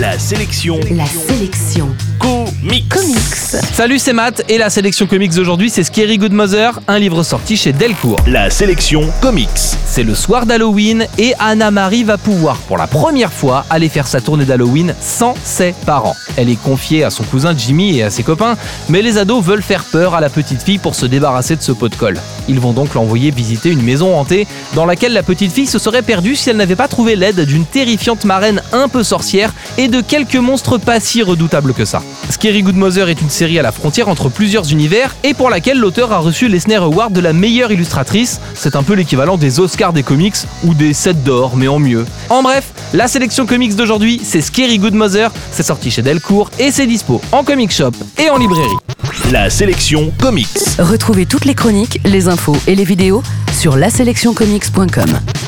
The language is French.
La sélection La sélection comics. comics. Salut, c'est Matt et la sélection comics d'aujourd'hui, c'est Scary Good Mother, un livre sorti chez Delcourt. La sélection comics. C'est le soir d'Halloween et Anna-Marie va pouvoir pour la première fois aller faire sa tournée d'Halloween sans ses parents. Elle est confiée à son cousin Jimmy et à ses copains, mais les ados veulent faire peur à la petite fille pour se débarrasser de ce pot de colle. Ils vont donc l'envoyer visiter une maison hantée dans laquelle la petite fille se serait perdue si elle n'avait pas trouvé l'aide d'une terrifiante marraine un peu sorcière et de quelques monstres pas si redoutables que ça. Scary Good Mother est une série à la frontière entre plusieurs univers et pour laquelle l'auteur a reçu l'Eisner Award de la meilleure illustratrice. C'est un peu l'équivalent des Oscars des comics ou des 7 d'or, mais en mieux. En bref, la sélection comics d'aujourd'hui, c'est Scary Good Mother. C'est sorti chez Delcourt et c'est dispo en comic shop et en librairie. La sélection comics. Retrouvez toutes les chroniques, les infos et les vidéos sur laselectioncomics.com.